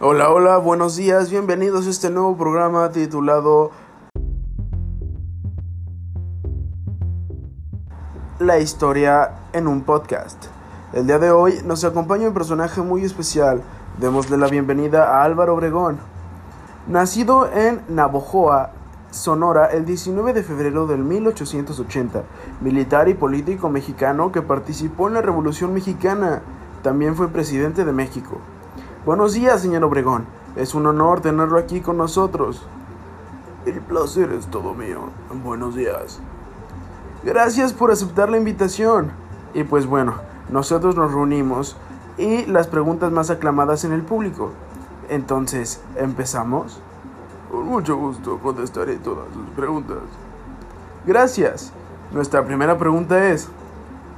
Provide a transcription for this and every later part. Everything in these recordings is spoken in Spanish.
Hola, hola, buenos días, bienvenidos a este nuevo programa titulado La historia en un podcast. El día de hoy nos acompaña un personaje muy especial. Démosle la bienvenida a Álvaro Obregón. Nacido en Navojoa, Sonora, el 19 de febrero del 1880, militar y político mexicano que participó en la Revolución Mexicana. También fue presidente de México. Buenos días, señor Obregón. Es un honor tenerlo aquí con nosotros. El placer es todo mío. Buenos días. Gracias por aceptar la invitación. Y pues bueno, nosotros nos reunimos y las preguntas más aclamadas en el público. Entonces, ¿empezamos? Con mucho gusto contestaré todas sus preguntas. Gracias. Nuestra primera pregunta es,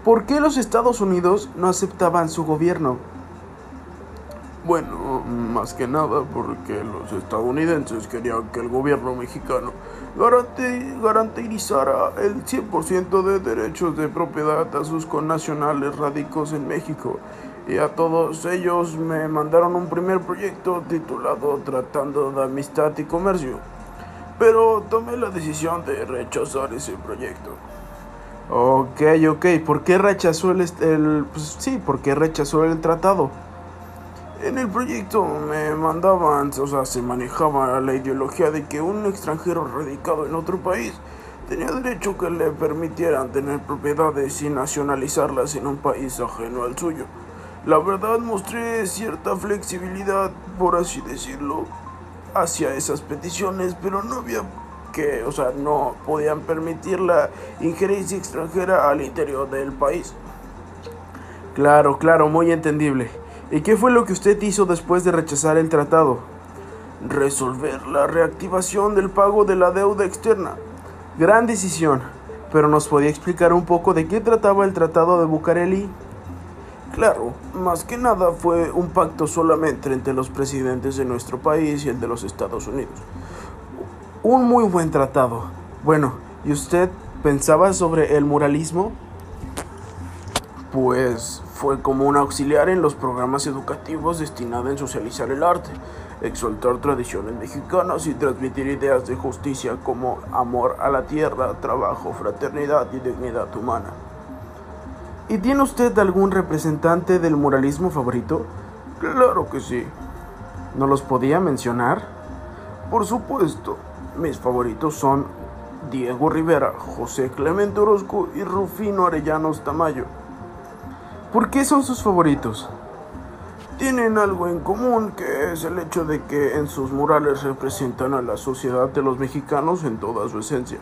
¿por qué los Estados Unidos no aceptaban su gobierno? Bueno, más que nada porque los estadounidenses querían que el gobierno mexicano garantizara el 100% de derechos de propiedad a sus connacionales radicados en México. Y a todos ellos me mandaron un primer proyecto titulado Tratando de Amistad y Comercio. Pero tomé la decisión de rechazar ese proyecto. Ok, ok. ¿Por qué rechazó el, el pues sí, por qué rechazó el tratado? En el proyecto me mandaban, o sea, se manejaba la ideología de que un extranjero radicado en otro país tenía derecho que le permitieran tener propiedades y nacionalizarlas en un país ajeno al suyo. La verdad mostré cierta flexibilidad, por así decirlo, hacia esas peticiones, pero no había que, o sea, no podían permitir la injerencia extranjera al interior del país. Claro, claro, muy entendible. ¿Y qué fue lo que usted hizo después de rechazar el tratado? Resolver la reactivación del pago de la deuda externa. Gran decisión, pero ¿nos podía explicar un poco de qué trataba el tratado de Bucareli? Claro, más que nada fue un pacto solamente entre los presidentes de nuestro país y el de los Estados Unidos. Un muy buen tratado. Bueno, ¿y usted pensaba sobre el muralismo? Pues fue como un auxiliar en los programas educativos destinado a socializar el arte, exaltar tradiciones mexicanas y transmitir ideas de justicia como amor a la tierra, trabajo, fraternidad y dignidad humana. ¿Y tiene usted algún representante del muralismo favorito? Claro que sí. ¿No los podía mencionar? Por supuesto. Mis favoritos son Diego Rivera, José Clemente Orozco y Rufino Arellanos Tamayo. ¿Por qué son sus favoritos? Tienen algo en común que es el hecho de que en sus murales representan a la sociedad de los mexicanos en toda su esencia.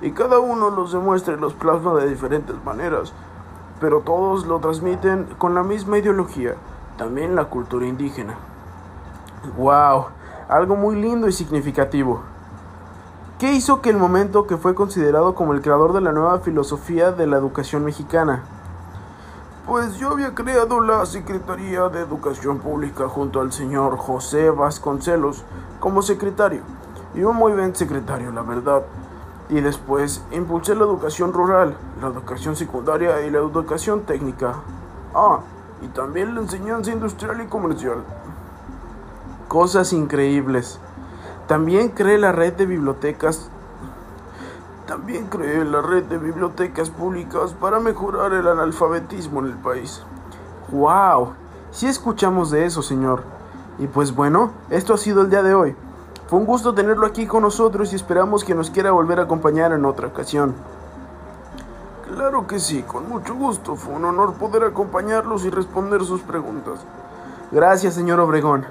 Y cada uno los demuestra y los plasma de diferentes maneras, pero todos lo transmiten con la misma ideología, también la cultura indígena. ¡Wow! Algo muy lindo y significativo. ¿Qué hizo que el momento que fue considerado como el creador de la nueva filosofía de la educación mexicana? Pues yo había creado la Secretaría de Educación Pública junto al señor José Vasconcelos como secretario. Y un muy buen secretario, la verdad. Y después impulsé la educación rural, la educación secundaria y la educación técnica. Ah, y también la enseñanza industrial y comercial. Cosas increíbles. También creé la red de bibliotecas también creé la red de bibliotecas públicas para mejorar el analfabetismo en el país. ¡Wow! Sí escuchamos de eso, señor. Y pues bueno, esto ha sido el día de hoy. Fue un gusto tenerlo aquí con nosotros y esperamos que nos quiera volver a acompañar en otra ocasión. Claro que sí, con mucho gusto. Fue un honor poder acompañarlos y responder sus preguntas. Gracias, señor Obregón.